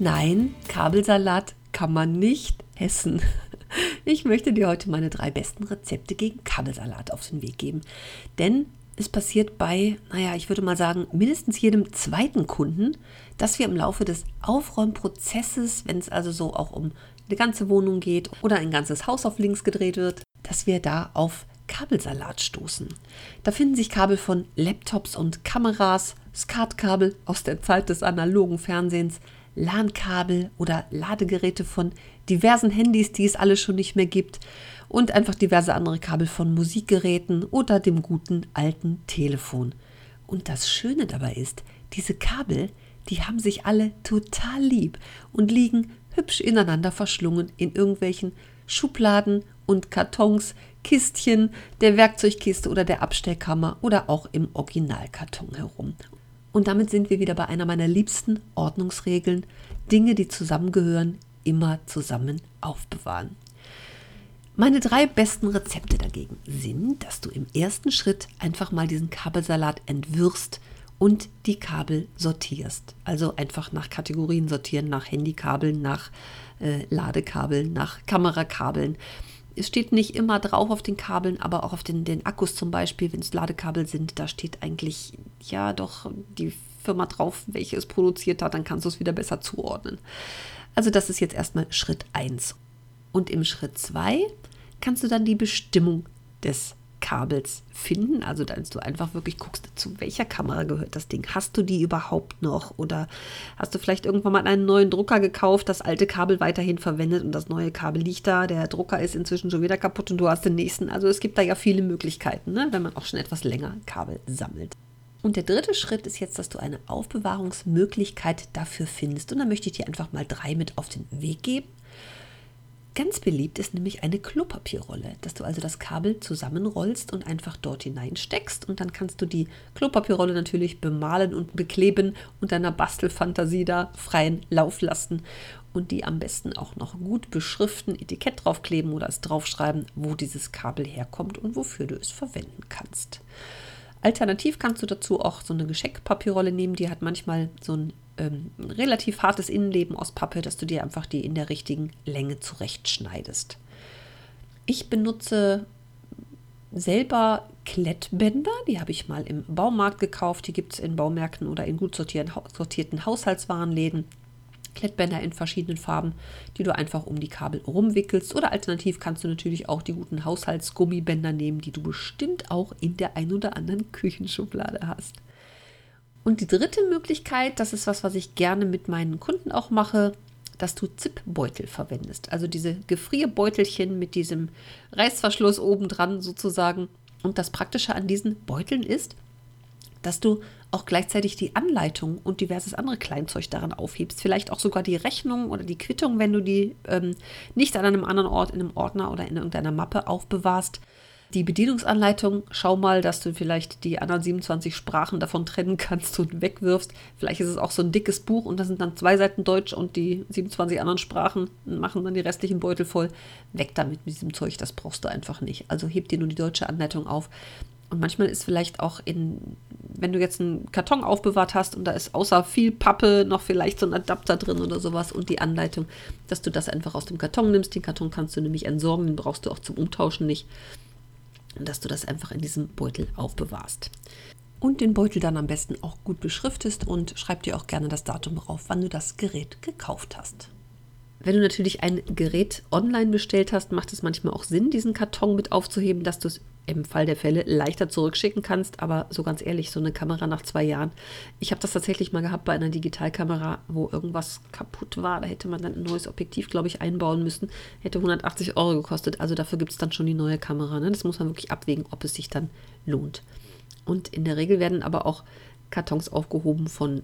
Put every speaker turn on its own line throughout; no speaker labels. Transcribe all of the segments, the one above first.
Nein, Kabelsalat kann man nicht essen. Ich möchte dir heute meine drei besten Rezepte gegen Kabelsalat auf den Weg geben. Denn es passiert bei, naja, ich würde mal sagen, mindestens jedem zweiten Kunden, dass wir im Laufe des Aufräumprozesses, wenn es also so auch um eine ganze Wohnung geht oder ein ganzes Haus auf links gedreht wird, dass wir da auf Kabelsalat stoßen. Da finden sich Kabel von Laptops und Kameras, Skatkabel aus der Zeit des analogen Fernsehens, LAN-Kabel oder Ladegeräte von diversen Handys, die es alle schon nicht mehr gibt und einfach diverse andere Kabel von Musikgeräten oder dem guten alten Telefon. Und das Schöne dabei ist, diese Kabel, die haben sich alle total lieb und liegen hübsch ineinander verschlungen in irgendwelchen Schubladen und Kartons, Kistchen, der Werkzeugkiste oder der Abstellkammer oder auch im Originalkarton herum. Und damit sind wir wieder bei einer meiner liebsten Ordnungsregeln. Dinge, die zusammengehören, immer zusammen aufbewahren. Meine drei besten Rezepte dagegen sind, dass du im ersten Schritt einfach mal diesen Kabelsalat entwirrst und die Kabel sortierst. Also einfach nach Kategorien sortieren, nach Handykabeln, nach äh, Ladekabeln, nach Kamerakabeln steht nicht immer drauf auf den Kabeln, aber auch auf den, den Akkus zum Beispiel, wenn es Ladekabel sind, da steht eigentlich ja doch die Firma drauf, welche es produziert hat, dann kannst du es wieder besser zuordnen. Also das ist jetzt erstmal Schritt 1. Und im Schritt 2 kannst du dann die Bestimmung des Kabels finden. Also, dass du einfach wirklich guckst, zu welcher Kamera gehört das Ding. Hast du die überhaupt noch? Oder hast du vielleicht irgendwann mal einen neuen Drucker gekauft, das alte Kabel weiterhin verwendet und das neue Kabel liegt da. Der Drucker ist inzwischen schon wieder kaputt und du hast den nächsten. Also, es gibt da ja viele Möglichkeiten, ne? wenn man auch schon etwas länger Kabel sammelt. Und der dritte Schritt ist jetzt, dass du eine Aufbewahrungsmöglichkeit dafür findest. Und da möchte ich dir einfach mal drei mit auf den Weg geben. Ganz beliebt ist nämlich eine Klopapierrolle, dass du also das Kabel zusammenrollst und einfach dort hineinsteckst und dann kannst du die Klopapierrolle natürlich bemalen und bekleben und deiner Bastelfantasie da freien Lauf lassen und die am besten auch noch gut beschriften, Etikett draufkleben oder es draufschreiben, wo dieses Kabel herkommt und wofür du es verwenden kannst. Alternativ kannst du dazu auch so eine Geschenkpapierrolle nehmen, die hat manchmal so ein ähm, relativ hartes Innenleben aus Pappe, dass du dir einfach die in der richtigen Länge zurechtschneidest. Ich benutze selber Klettbänder, die habe ich mal im Baumarkt gekauft, die gibt es in Baumärkten oder in gut sortierten, sortierten Haushaltswarenläden. Klettbänder in verschiedenen Farben, die du einfach um die Kabel rumwickelst. Oder alternativ kannst du natürlich auch die guten Haushaltsgummibänder nehmen, die du bestimmt auch in der ein oder anderen Küchenschublade hast. Und die dritte Möglichkeit, das ist was, was ich gerne mit meinen Kunden auch mache, dass du Zipbeutel verwendest. Also diese Gefrierbeutelchen mit diesem Reißverschluss obendran sozusagen. Und das Praktische an diesen Beuteln ist, dass du auch gleichzeitig die Anleitung und diverses andere Kleinzeug daran aufhebst. Vielleicht auch sogar die Rechnung oder die Quittung, wenn du die ähm, nicht an einem anderen Ort in einem Ordner oder in irgendeiner Mappe aufbewahrst. Die Bedienungsanleitung, schau mal, dass du vielleicht die anderen 27 Sprachen davon trennen kannst und wegwirfst. Vielleicht ist es auch so ein dickes Buch und da sind dann zwei Seiten Deutsch und die 27 anderen Sprachen machen dann die restlichen Beutel voll. Weg damit mit diesem Zeug, das brauchst du einfach nicht. Also heb dir nur die deutsche Anleitung auf. Und manchmal ist vielleicht auch in, wenn du jetzt einen Karton aufbewahrt hast und da ist außer viel Pappe noch vielleicht so ein Adapter drin oder sowas und die Anleitung, dass du das einfach aus dem Karton nimmst. Den Karton kannst du nämlich entsorgen, den brauchst du auch zum Umtauschen nicht dass du das einfach in diesem Beutel aufbewahrst. Und den Beutel dann am besten auch gut beschriftest und schreib dir auch gerne das Datum drauf, wann du das Gerät gekauft hast. Wenn du natürlich ein Gerät online bestellt hast, macht es manchmal auch Sinn, diesen Karton mit aufzuheben, dass du es im Fall der Fälle leichter zurückschicken kannst. Aber so ganz ehrlich, so eine Kamera nach zwei Jahren. Ich habe das tatsächlich mal gehabt bei einer Digitalkamera, wo irgendwas kaputt war. Da hätte man dann ein neues Objektiv, glaube ich, einbauen müssen. Hätte 180 Euro gekostet. Also dafür gibt es dann schon die neue Kamera. Ne? Das muss man wirklich abwägen, ob es sich dann lohnt. Und in der Regel werden aber auch Kartons aufgehoben von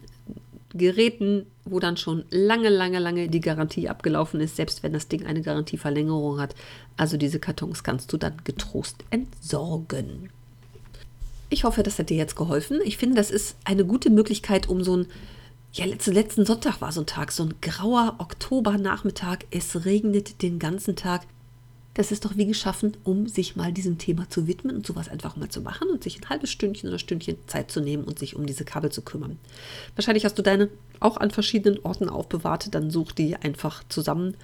Geräten, wo dann schon lange, lange, lange die Garantie abgelaufen ist, selbst wenn das Ding eine Garantieverlängerung hat. Also diese Kartons kannst du dann getrost entsorgen. Ich hoffe, das hat dir jetzt geholfen. Ich finde, das ist eine gute Möglichkeit, um so ein, ja, letzten, Sonntag war so ein Tag, so ein grauer Oktobernachmittag. Es regnet den ganzen Tag. Das ist doch wie geschaffen, um sich mal diesem Thema zu widmen und sowas einfach mal zu machen und sich ein halbes Stündchen oder Stündchen Zeit zu nehmen und sich um diese Kabel zu kümmern. Wahrscheinlich hast du deine auch an verschiedenen Orten aufbewahrt, dann such die einfach zusammen.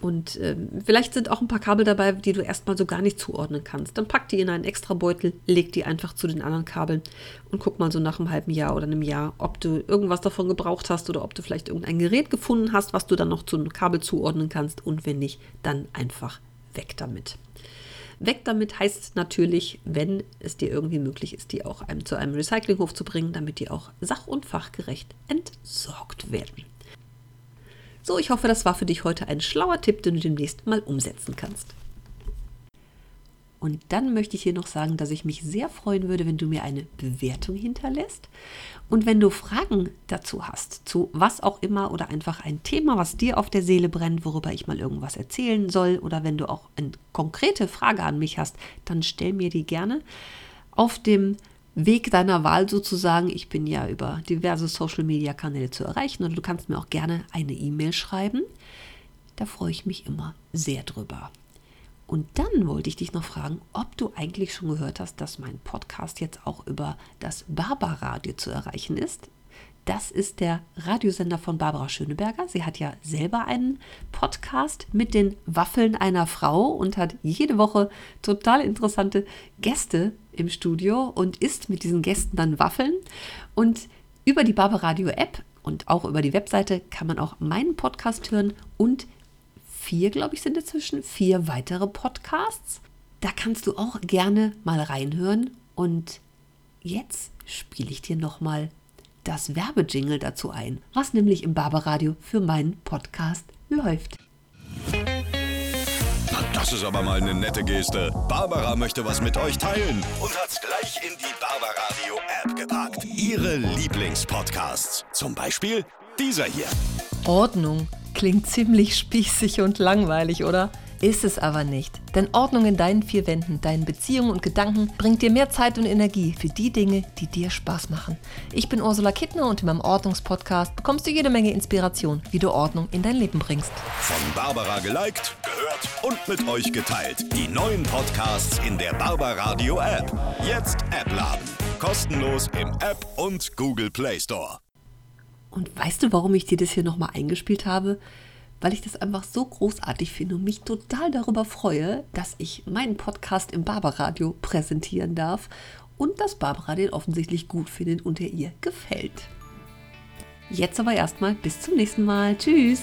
Und ähm, vielleicht sind auch ein paar Kabel dabei, die du erstmal so gar nicht zuordnen kannst. Dann pack die in einen extra Beutel, leg die einfach zu den anderen Kabeln und guck mal so nach einem halben Jahr oder einem Jahr, ob du irgendwas davon gebraucht hast oder ob du vielleicht irgendein Gerät gefunden hast, was du dann noch zu einem Kabel zuordnen kannst. Und wenn nicht, dann einfach weg damit. Weg damit heißt natürlich, wenn es dir irgendwie möglich ist, die auch einem, zu einem Recyclinghof zu bringen, damit die auch sach- und fachgerecht entsorgt werden. So, ich hoffe, das war für dich heute ein schlauer Tipp, den du demnächst mal umsetzen kannst. Und dann möchte ich hier noch sagen, dass ich mich sehr freuen würde, wenn du mir eine Bewertung hinterlässt. Und wenn du Fragen dazu hast, zu was auch immer oder einfach ein Thema, was dir auf der Seele brennt, worüber ich mal irgendwas erzählen soll, oder wenn du auch eine konkrete Frage an mich hast, dann stell mir die gerne auf dem Weg deiner Wahl sozusagen. Ich bin ja über diverse Social-Media-Kanäle zu erreichen und du kannst mir auch gerne eine E-Mail schreiben. Da freue ich mich immer sehr drüber. Und dann wollte ich dich noch fragen, ob du eigentlich schon gehört hast, dass mein Podcast jetzt auch über das Barbaradio zu erreichen ist. Das ist der Radiosender von Barbara Schöneberger. Sie hat ja selber einen Podcast mit den Waffeln einer Frau und hat jede Woche total interessante Gäste im Studio und isst mit diesen Gästen dann Waffeln. Und über die Barbaradio App und auch über die Webseite kann man auch meinen Podcast hören und vier, glaube ich, sind inzwischen vier weitere Podcasts. Da kannst du auch gerne mal reinhören. Und jetzt spiele ich dir nochmal das Werbejingle dazu ein, was nämlich im Barbaradio für meinen Podcast läuft.
Na, das ist aber mal eine nette Geste. Barbara möchte was mit euch teilen und hat's gleich in die Barbaradio-App gepackt. Ihre Lieblingspodcasts. Zum Beispiel dieser hier.
Ordnung klingt ziemlich spießig und langweilig, oder? Ist es aber nicht. Denn Ordnung in deinen vier Wänden, deinen Beziehungen und Gedanken bringt dir mehr Zeit und Energie für die Dinge, die dir Spaß machen. Ich bin Ursula Kittner und in meinem Ordnungspodcast bekommst du jede Menge Inspiration, wie du Ordnung in dein Leben bringst.
Von Barbara geliked, gehört und mit euch geteilt. Die neuen Podcasts in der Barbaradio App. Jetzt App laden. Kostenlos im App und Google Play Store.
Und weißt du, warum ich dir das hier nochmal eingespielt habe? Weil ich das einfach so großartig finde und mich total darüber freue, dass ich meinen Podcast im Barbaradio präsentieren darf und dass Barbara den offensichtlich gut findet und er ihr gefällt. Jetzt aber erstmal bis zum nächsten Mal. Tschüss!